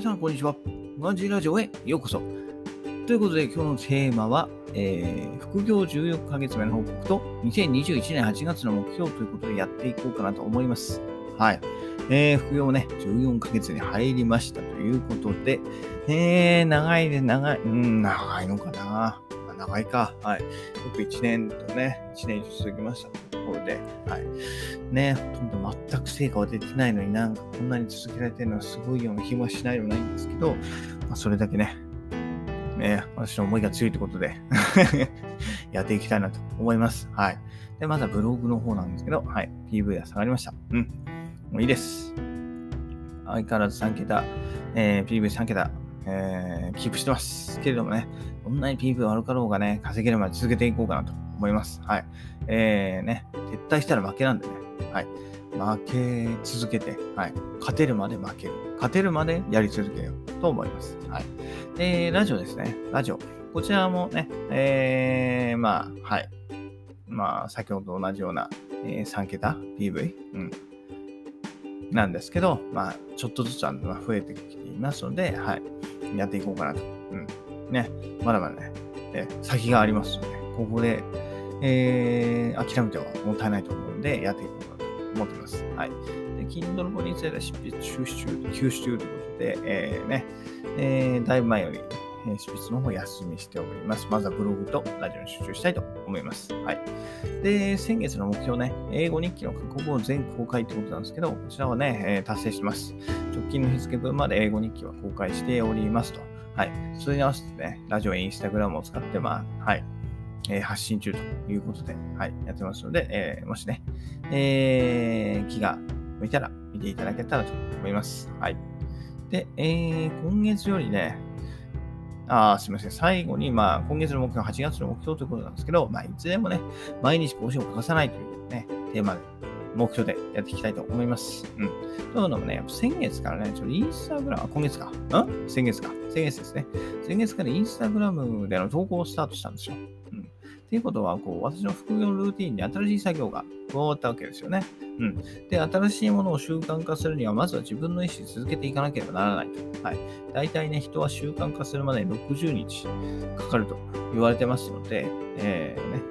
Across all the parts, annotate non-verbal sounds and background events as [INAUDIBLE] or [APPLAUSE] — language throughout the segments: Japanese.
皆さん、こんにちは。マジラジオへようこそ。ということで、今日のテーマは、えー、副業14ヶ月目の報告と、2021年8月の目標ということでやっていこうかなと思います。はい。えー、副業もね、14ヶ月に入りましたということで、えー、長いね、長い、うん、長いのかな。長いか。はい。よく1年とね、1年以上続きましたというところで、はい。ね、ほとんど全く成果は出てないのになんかこんなに続けられてるのはすごいような気もしないでもないんですけど、まあ、それだけね、ね、私の思いが強いということで [LAUGHS] やっていきたいなと思います。はい。で、まずはブログの方なんですけど、はい。PV は下がりました。うん。もういいです。相変わらず3桁、えー、PV3 桁、えー、キープしてます。けれどもね、どんなに PV 悪かろうがね、稼げるまで続けていこうかなと思います。はい。えー、ね、撤退したら負けなんでね、はい。負け続けて、はい。勝てるまで負ける。勝てるまでやり続けようと思います。はい。で、ラジオですね。ラジオ。こちらもね、えー、まあ、はい。まあ、先ほどと同じような、えー、3桁 PV、うん、なんですけど、まあ、ちょっとずつ増えてきていますので、はい。やっていこうかなと。うん。ね、まだまだね、え先がありますので、ここで、えー、諦めてはもったいないと思うので、やっていこうかなと思っています。はい。で、Kindle 本については執筆収集、休止中ということで、えー、ね、えー、だいぶ前より、え執筆の方休みしております。まずはブログとラジオに集中したいと思います。はい。で、先月の目標ね、英語日記の過去文全公開ってことなんですけど、こちらはね、えー、達成してます。直近の日付分まで英語日記は公開しておりますと。はい。それに合わせてね、ラジオ、インスタグラムを使って、まあ、はい。えー、発信中ということで、はい、やってますので、えー、もしね、えー、気が向いたら見ていただけたらと思います。はい。で、えー、今月よりね、あすみません。最後に、まあ、今月の目標、8月の目標ということなんですけど、まあ、いつでもね、毎日更新を欠かさないというね、テーマで、目標でやっていきたいと思います。うん。というのもね、先月からね、ちょっとインスタグラム、今月か。ん？先月か。先月ですね。先月からインスタグラムでの投稿をスタートしたんですよ。っていうことは、こう、私の副業のルーティンに新しい作業が加わったわけですよね。うん。で、新しいものを習慣化するには、まずは自分の意思で続けていかなければならないと。はい。大体ね、人は習慣化するまでに60日かかると言われてますので、えー、ね、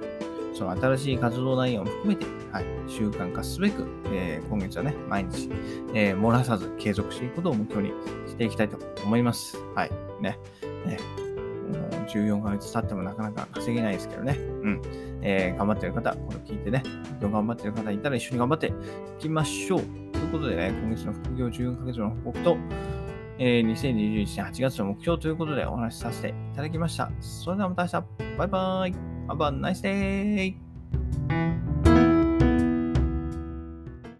その新しい活動内容も含めて、はい、習慣化すべく、えー、今月はね、毎日、えー、漏らさず継続していくことを目標にしていきたいと思います。はい。ね。ね14ヶ月経ってもなかなか稼げないですけどね。うん。えー、頑張ってる方、これ聞いてね、頑張ってる方いたら一緒に頑張っていきましょう。ということでね、今月の副業14ヶ月の報告と、えー、2021年8月の目標ということでお話しさせていただきました。それではまた明日、バイバーイ !Have a nice day!